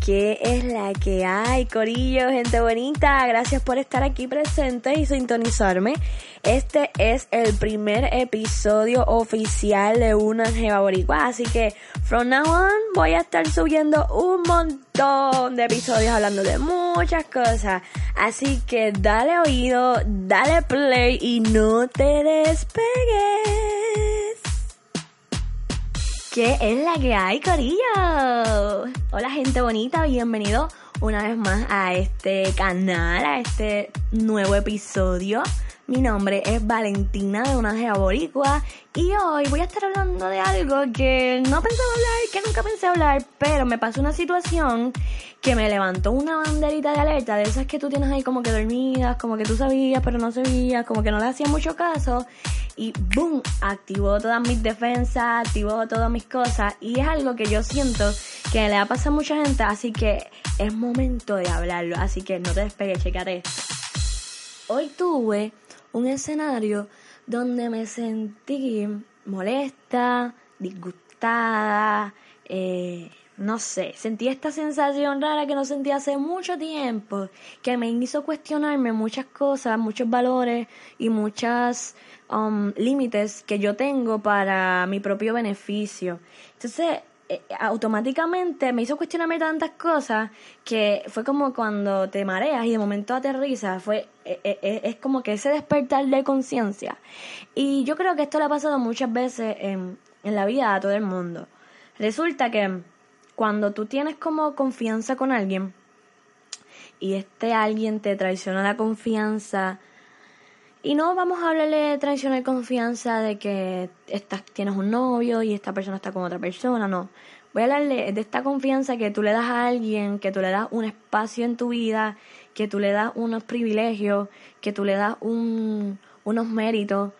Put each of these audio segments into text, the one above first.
¿Qué es la que hay, Corillo, gente bonita? Gracias por estar aquí presente y sintonizarme. Este es el primer episodio oficial de Una Jeva Boricua, así que from now on voy a estar subiendo un montón de episodios hablando de muchas cosas. Así que dale oído, dale play y no te despegues. ¿Qué es la que hay, Corillo? Hola, gente bonita, bienvenido una vez más a este canal, a este nuevo episodio. Mi nombre es Valentina de una Gea Boricua y hoy voy a estar hablando de algo que no pensaba hablar, que nunca pensé hablar, pero me pasó una situación que me levantó una banderita de alerta de esas que tú tienes ahí como que dormidas, como que tú sabías pero no sabías, como que no le hacías mucho caso y boom, activó todas mis defensas, activó todas mis cosas y es algo que yo siento que le ha pasado a mucha gente, así que es momento de hablarlo, así que no te despegues, checate. Hoy tuve un escenario donde me sentí molesta, disgustada, eh, no sé, sentí esta sensación rara que no sentí hace mucho tiempo, que me hizo cuestionarme muchas cosas, muchos valores y muchas um, límites que yo tengo para mi propio beneficio. Entonces, eh, automáticamente me hizo cuestionarme tantas cosas que fue como cuando te mareas y de momento aterrizas, fue, eh, eh, es como que ese despertar de conciencia. Y yo creo que esto le ha pasado muchas veces en, en la vida a todo el mundo. Resulta que cuando tú tienes como confianza con alguien y este alguien te traiciona la confianza, y no vamos a hablarle de traición y confianza de que estás, tienes un novio y esta persona está con otra persona, no. Voy a hablarle de esta confianza que tú le das a alguien, que tú le das un espacio en tu vida, que tú le das unos privilegios, que tú le das un, unos méritos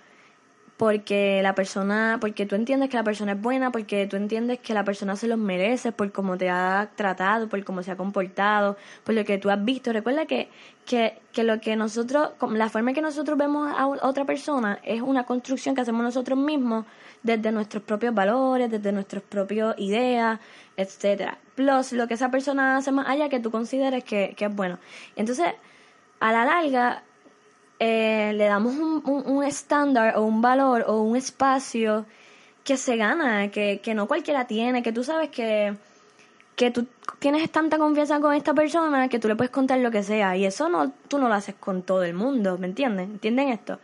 porque la persona, porque tú entiendes que la persona es buena, porque tú entiendes que la persona se los merece por cómo te ha tratado, por cómo se ha comportado, por lo que tú has visto. Recuerda que, que, que lo que nosotros, la forma en que nosotros vemos a otra persona es una construcción que hacemos nosotros mismos desde nuestros propios valores, desde nuestras propias ideas, etcétera. Plus lo que esa persona hace más allá que tú consideres que, que es bueno. Entonces, a la larga, eh, le damos un, estándar o un valor o un espacio que se gana, que, que no cualquiera tiene, que tú sabes que, que tú tienes tanta confianza con esta persona que tú le puedes contar lo que sea y eso no tú no lo haces con todo el mundo, ¿me entienden? ¿Entienden esto?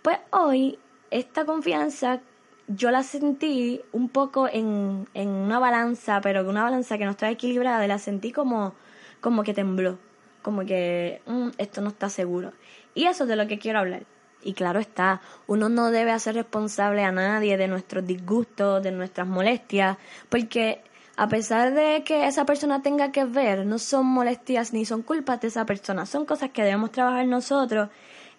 Pues hoy esta confianza yo la sentí un poco en, en una balanza, pero una balanza que no estaba equilibrada, la sentí como, como que tembló, como que mm, esto no está seguro. Y eso es de lo que quiero hablar. Y claro está, uno no debe hacer responsable a nadie de nuestros disgustos, de nuestras molestias, porque a pesar de que esa persona tenga que ver, no son molestias ni son culpas de esa persona, son cosas que debemos trabajar nosotros.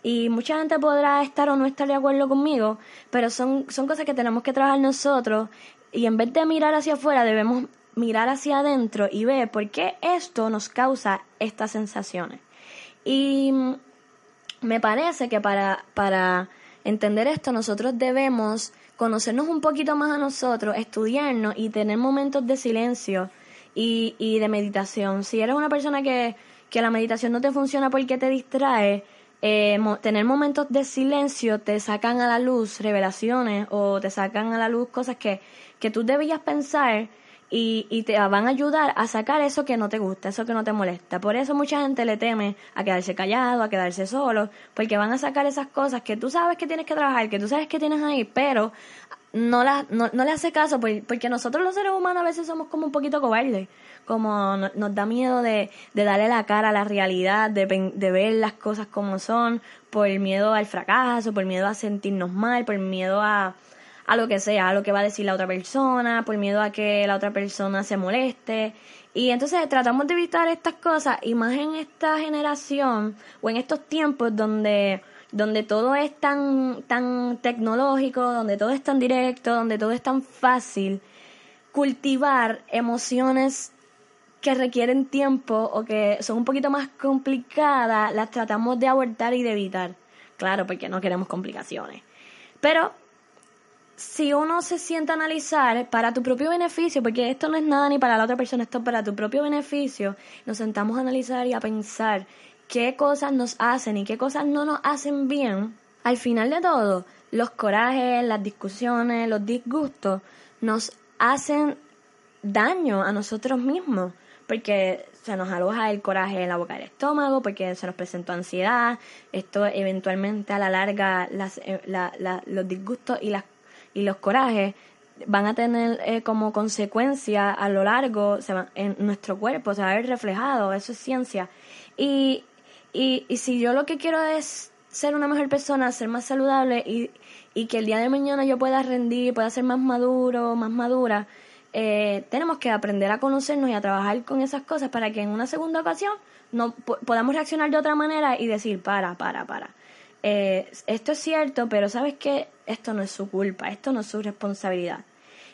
Y mucha gente podrá estar o no estar de acuerdo conmigo, pero son, son cosas que tenemos que trabajar nosotros. Y en vez de mirar hacia afuera, debemos mirar hacia adentro y ver por qué esto nos causa estas sensaciones. Y me parece que para, para entender esto nosotros debemos conocernos un poquito más a nosotros, estudiarnos y tener momentos de silencio y, y de meditación. Si eres una persona que, que la meditación no te funciona porque te distrae, eh, tener momentos de silencio te sacan a la luz revelaciones o te sacan a la luz cosas que, que tú debías pensar y, y te van a ayudar a sacar eso que no te gusta, eso que no te molesta. Por eso mucha gente le teme a quedarse callado, a quedarse solo, porque van a sacar esas cosas que tú sabes que tienes que trabajar, que tú sabes que tienes ahí, pero no, la, no, no le hace caso, porque nosotros los seres humanos a veces somos como un poquito cobardes, como nos da miedo de, de darle la cara a la realidad, de, de ver las cosas como son, por miedo al fracaso, por miedo a sentirnos mal, por miedo a a lo que sea, a lo que va a decir la otra persona, por miedo a que la otra persona se moleste. Y entonces tratamos de evitar estas cosas y más en esta generación o en estos tiempos donde donde todo es tan tan tecnológico, donde todo es tan directo, donde todo es tan fácil, cultivar emociones que requieren tiempo o que son un poquito más complicadas, las tratamos de abortar y de evitar. Claro, porque no queremos complicaciones. Pero si uno se sienta a analizar para tu propio beneficio, porque esto no es nada ni para la otra persona, esto es para tu propio beneficio, nos sentamos a analizar y a pensar qué cosas nos hacen y qué cosas no nos hacen bien, al final de todo, los corajes, las discusiones, los disgustos nos hacen daño a nosotros mismos, porque se nos aloja el coraje en la boca del estómago, porque se nos presentó ansiedad, esto eventualmente a la larga las, eh, los disgustos y, las, y los corajes van a tener eh, como consecuencia a lo largo se en nuestro cuerpo, se va a ver reflejado, eso es ciencia. Y, y, si yo lo que quiero es ser una mejor persona, ser más saludable y, y que el día de mañana yo pueda rendir, pueda ser más maduro, más madura, eh, tenemos que aprender a conocernos y a trabajar con esas cosas para que en una segunda ocasión no podamos reaccionar de otra manera y decir, para, para, para. Eh, esto es cierto, pero sabes que esto no es su culpa, esto no es su responsabilidad.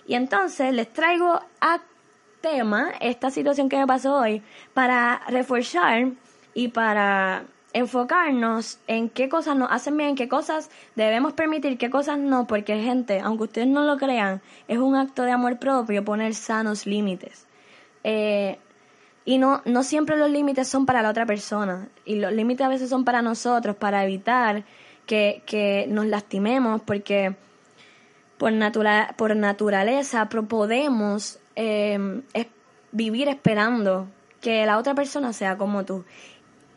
Y entonces les traigo a tema esta situación que me pasó hoy para reforzar y para enfocarnos en qué cosas nos hacen bien, qué cosas debemos permitir, qué cosas no, porque gente, aunque ustedes no lo crean, es un acto de amor propio poner sanos límites. Eh, y no, no siempre los límites son para la otra persona, y los límites a veces son para nosotros, para evitar que, que nos lastimemos, porque por, natura, por naturaleza podemos eh, vivir esperando que la otra persona sea como tú.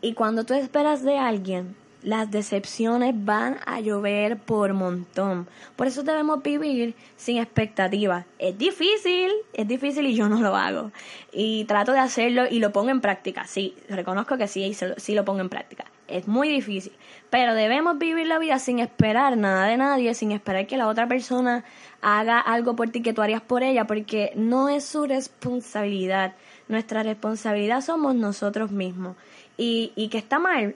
Y cuando tú esperas de alguien, las decepciones van a llover por montón. Por eso debemos vivir sin expectativas. Es difícil, es difícil y yo no lo hago. Y trato de hacerlo y lo pongo en práctica. Sí, reconozco que sí, sí lo pongo en práctica. Es muy difícil. Pero debemos vivir la vida sin esperar nada de nadie, sin esperar que la otra persona haga algo por ti que tú harías por ella, porque no es su responsabilidad. Nuestra responsabilidad somos nosotros mismos y, y que está mal,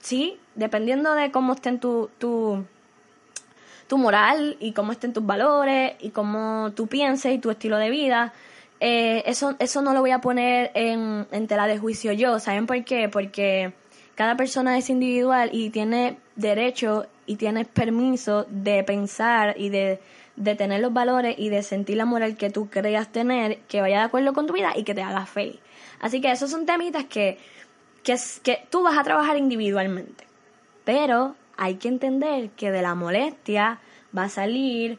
sí, dependiendo de cómo estén tu, tu, tu moral y cómo estén tus valores y cómo tú pienses y tu estilo de vida. Eh, eso, eso no lo voy a poner en, en tela de juicio yo. ¿Saben por qué? Porque cada persona es individual y tiene derecho y tiene permiso de pensar y de, de tener los valores y de sentir la moral que tú creas tener, que vaya de acuerdo con tu vida y que te haga feliz. Así que esos son temitas que que, que tú vas a trabajar individualmente. Pero hay que entender que de la molestia va a salir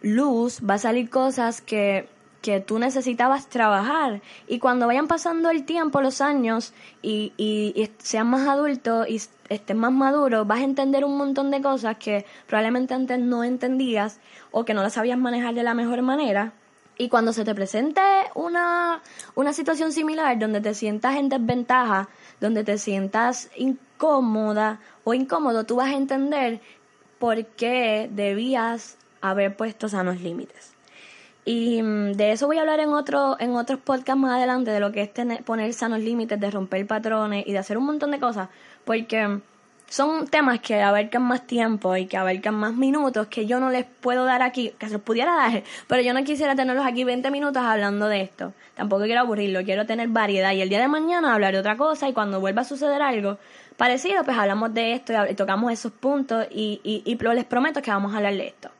luz, va a salir cosas que, que tú necesitabas trabajar. Y cuando vayan pasando el tiempo, los años, y, y, seas más adulto y estés más maduro, vas a entender un montón de cosas que probablemente antes no entendías o que no las sabías manejar de la mejor manera. Y cuando se te presente una, una situación similar donde te sientas en desventaja, donde te sientas incómoda o incómodo, tú vas a entender por qué debías haber puesto sanos límites. Y mm, de eso voy a hablar en, otro, en otros podcasts más adelante, de lo que es tener, poner sanos límites, de romper patrones y de hacer un montón de cosas, porque son temas que abarcan más tiempo y que abarcan más minutos que yo no les puedo dar aquí, que se los pudiera dar, pero yo no quisiera tenerlos aquí 20 minutos hablando de esto. Tampoco quiero aburrirlo, quiero tener variedad y el día de mañana hablar de otra cosa y cuando vuelva a suceder algo parecido, pues hablamos de esto y, tocamos esos puntos y, y, y les prometo que vamos a hablar de esto.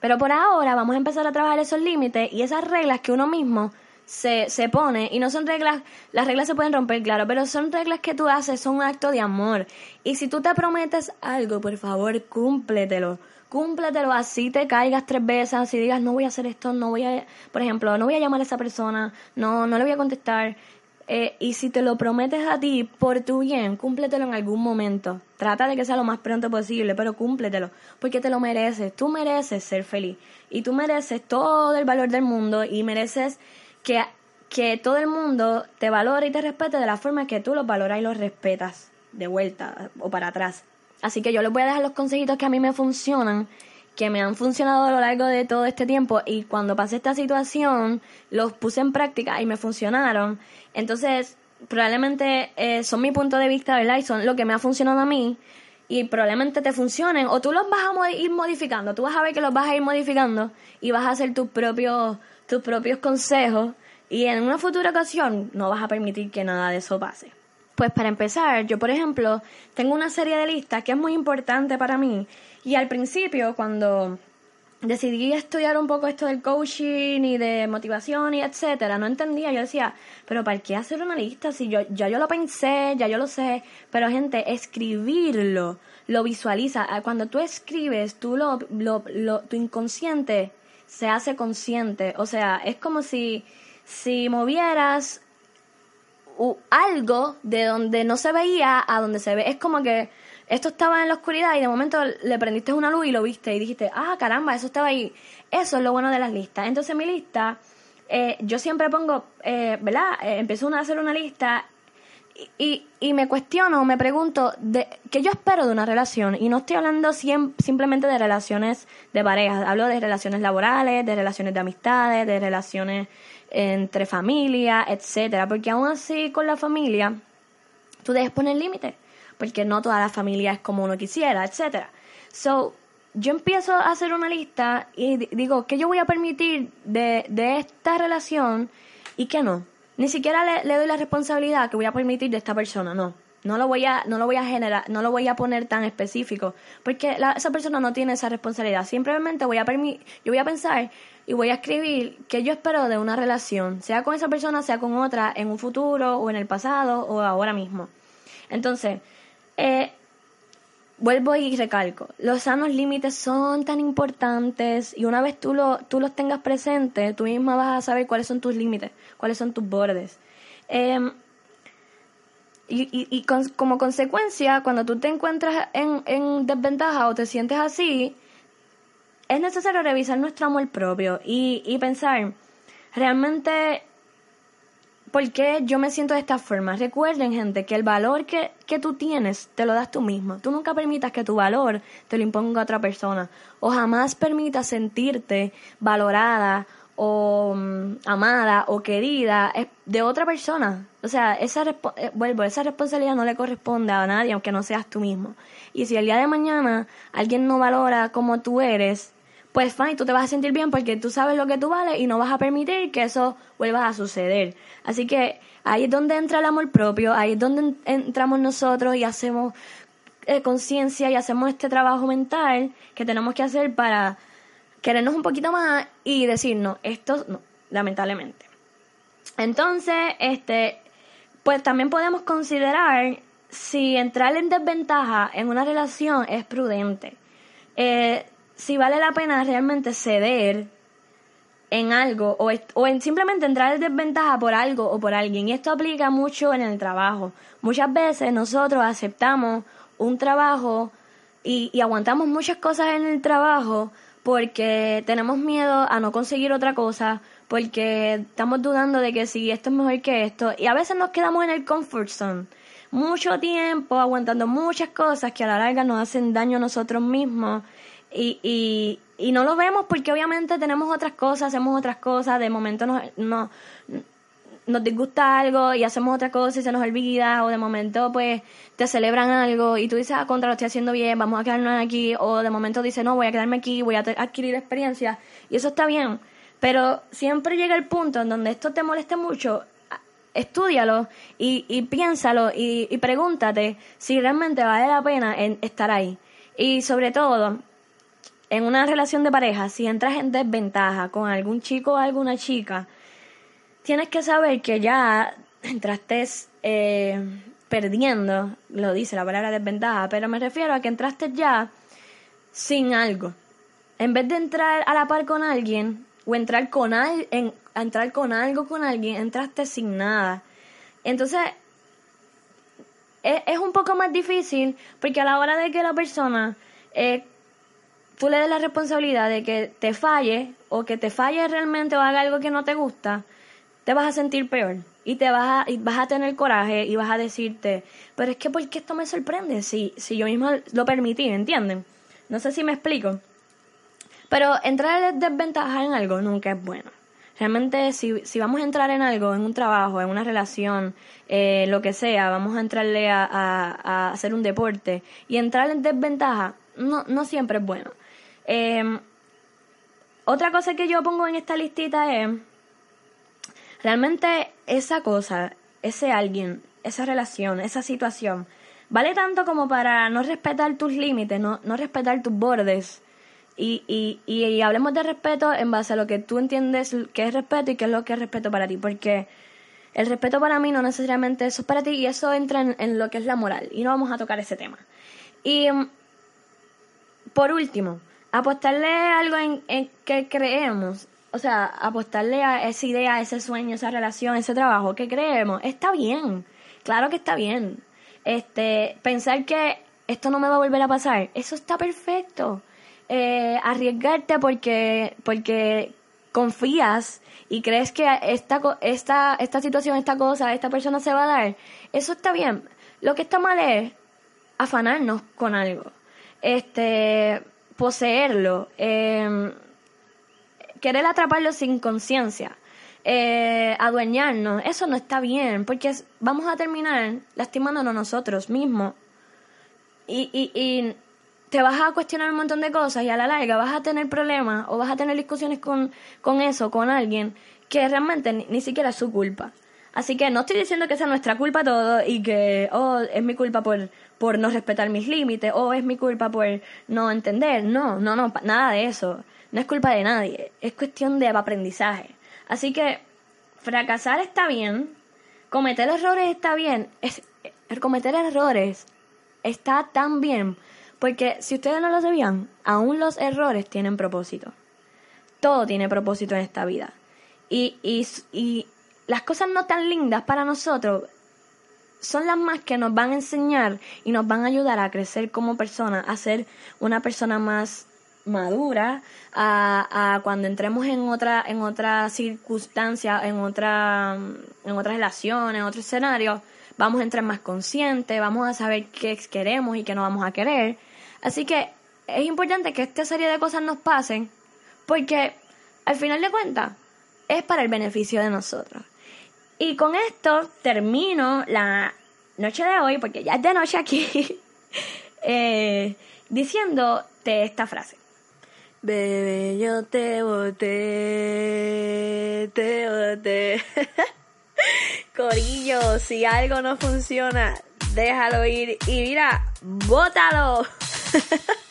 Pero por ahora vamos a empezar a trabajar esos límites y esas reglas que uno mismo se, se pone, y no son reglas, las reglas se pueden romper, claro, pero son reglas que tú haces, son un acto de amor. Y si tú te prometes algo, por favor, cúmpletelo. Cúmpletelo así te caigas tres veces, así digas, no voy a hacer esto, no voy a, por ejemplo, no voy a llamar a esa persona, no, no le voy a contestar. Eh, y si te lo prometes a ti por tu bien, cúmpletelo en algún momento. Trata de que sea lo más pronto posible, pero cúmpletelo, porque te lo mereces. Tú mereces ser feliz y tú mereces todo el valor del mundo y mereces que, que todo el mundo te valore y te respete de la forma que tú los valoras y los respetas de vuelta o para atrás. Así que yo les voy a dejar los consejitos que a mí me funcionan que me han funcionado a lo largo de todo este tiempo y cuando pasé esta situación los puse en práctica y me funcionaron. Entonces, probablemente eh, son mi punto de vista, ¿verdad? Y son lo que me ha funcionado a mí y probablemente te funcionen o tú los vas a ir modificando, tú vas a ver que los vas a ir modificando y vas a hacer tus propios tus propios consejos y en una futura ocasión no vas a permitir que nada de eso pase. Pues para empezar, yo por ejemplo tengo una serie de listas que es muy importante para mí y al principio cuando decidí estudiar un poco esto del coaching y de motivación y etcétera, no entendía, yo decía, pero ¿para qué hacer una lista si yo ya yo lo pensé, ya yo lo sé, pero gente, escribirlo, lo visualiza, ah, cuando tú escribes, tú lo, lo, lo tu inconsciente se hace consciente, o sea, es como si si movieras algo de donde no se veía a donde se ve, es como que esto estaba en la oscuridad y de momento le prendiste una luz y lo viste y dijiste, ah, caramba, eso estaba ahí. Eso es lo bueno de las listas. Entonces mi lista, eh, yo siempre pongo, eh, ¿verdad? Eh, empiezo a hacer una lista y, y, me cuestiono, me pregunto, de, ¿qué yo espero de una relación? Y no estoy hablando simplemente de relaciones de pareja, hablo de relaciones laborales, de relaciones de amistades, de relaciones entre familia, etcétera. Porque aún así con la familia, tú debes poner límites porque no toda la familia es como uno quisiera, etcétera. So, yo empiezo a hacer una lista y digo, ¿qué yo voy a permitir de, de esta relación y qué no? Ni siquiera le, doy la responsabilidad que voy a permitir de esta persona, no. No lo voy a, no lo voy a generar, no lo voy a poner tan específico, porque esa persona no tiene esa responsabilidad. Simplemente voy a yo voy a pensar y voy a escribir qué yo espero de una relación, sea con esa persona, sea con otra, en un futuro o en el pasado o ahora mismo. Entonces, eh, vuelvo y recalco, los sanos límites son tan importantes y una vez tú, lo, tú los tengas presentes, tú misma vas a saber cuáles son tus límites, cuáles son tus bordes. Em, y, como consecuencia, cuando tú te encuentras en, en desventaja o te sientes así, es necesario revisar nuestro amor propio y, y pensar, realmente ¿Por qué yo me siento de esta forma? Recuerden, gente, que el valor que, que, tú tienes te lo das tú mismo. Tú nunca permitas que tu valor te lo imponga otra persona. O jamás permitas sentirte valorada o mm, amada o querida de otra persona. O sea, esa, eh, vuelvo, esa responsabilidad no le corresponde a nadie, aunque no seas tú mismo. Y si el día de mañana alguien no valora como tú eres, pues fine, tú te vas a sentir bien porque tú sabes lo que tú vales y no vas a permitir que eso vuelva a suceder. Así que ahí es donde entra el amor propio, ahí es donde entramos nosotros y hacemos eh, conciencia y hacemos este trabajo mental que tenemos que hacer para querernos un poquito más y decirnos, esto no, lamentablemente. Entonces, este, pues también podemos considerar si entrar en desventaja en una relación es prudente. Eh, si vale la pena realmente ceder en algo o, o en simplemente entrar en desventaja por algo o por alguien. Y esto aplica mucho en el trabajo. Muchas veces nosotros aceptamos un trabajo y, y aguantamos muchas cosas en el trabajo porque tenemos miedo a no conseguir otra cosa, porque estamos dudando de que si esto es mejor que esto. Y a veces nos quedamos en el comfort zone mucho tiempo aguantando muchas cosas que a la larga nos hacen daño a nosotros mismos y, y, y no lo vemos porque obviamente tenemos otras cosas, hacemos otras cosas, de momento nos, no, nos disgusta algo y hacemos otra cosa y se nos olvida, o de momento pues te celebran algo y tú dices, ah, contra, lo estoy haciendo bien, vamos a quedarnos aquí, o de momento dices, no, voy a quedarme aquí, voy a adquirir experiencia, y eso está bien, pero siempre llega el punto en donde esto te moleste mucho, estudialo y, y piénsalo y, y pregúntate si realmente vale la pena en estar ahí. Y sobre todo, en una relación de pareja, si entras en desventaja con algún chico o alguna chica, tienes que saber que ya entraste eh, perdiendo, lo dice la palabra desventaja, pero me refiero a que entraste ya sin algo. En vez de entrar a la par con alguien o entrar con, entrar con algo con alguien, entraste sin nada. Entonces, es, es, un poco más difícil porque a la hora de que la persona eh, tú le des la responsabilidad de que te falle o que te falle realmente o haga algo que no te gusta, te vas a sentir peor y te vas a, y vas a tener coraje y vas a decirte, pero es que ¿por qué esto me sorprende si, si yo misma lo permití, ¿entienden? No sé si me explico. Pero entrar en desventaja en algo nunca es bueno. Realmente, si, si vamos a entrar en algo, en un trabajo, en una relación, eh, lo que sea, vamos a entrarle a, a, hacer un deporte y entrar en desventaja, no, no siempre es bueno. Em, otra cosa que yo pongo en esta listita es, realmente esa cosa, ese alguien, esa relación, esa situación, vale tanto como para no respetar tus límites, no, no respetar tus bordes. Y, y, hablemos de respeto en base a lo que tú entiendes que es respeto y qué es lo que es respeto para ti, porque el respeto para mí no necesariamente eso es para ti y eso entra en, lo que es la moral y no vamos a tocar ese tema. Y por último, apostarle algo en, en que creemos, o sea, apostarle a esa idea, ese sueño, esa relación, ese trabajo que creemos, está bien, claro que está bien. Este, pensar que esto no me va a volver a pasar, eso está perfecto eh, arriesgarte porque, porque confías y crees que esta, esta, esta situación, esta cosa, esta persona se va a dar, eso está bien. Lo que está mal es afanarnos con algo, este, poseerlo, eh, querer atraparlo sin conciencia, eh, adueñarnos, eso no está bien, porque vamos a terminar lastimándonos nosotros mismos. Y, y, y te vas a cuestionar un montón de cosas y a la larga vas a tener problemas o vas a tener discusiones con, con eso, con alguien que realmente ni, siquiera es su culpa. Así que no estoy diciendo que sea nuestra culpa todo y que, oh, es mi culpa por, por no respetar mis límites o es mi culpa por no entender. No, no, no, nada de eso. No es culpa de nadie. Es cuestión de aprendizaje. Así que fracasar está bien, cometer errores está bien. Es, cometer errores está tan bien porque si ustedes no lo sabían, aún los errores tienen propósito. Todo tiene propósito en esta vida. Y, y, y las cosas no tan lindas para nosotros son las más que nos van a enseñar y nos van a ayudar a crecer como persona, a ser una persona más madura, a, cuando entremos en otra, en otra circunstancia, en otra, en otra relación, en otro escenario, vamos a entrar más conscientes, vamos a saber qué queremos y qué no vamos a querer. Así que es importante que esta serie de cosas nos pasen porque al final de cuentas es para el beneficio de nosotros. Y con esto termino la noche de hoy, porque ya es de noche aquí, eh, diciéndote esta frase. Bebé, yo te boté, te boté. Corillo, si algo no funciona, déjalo ir y mira, bótalo.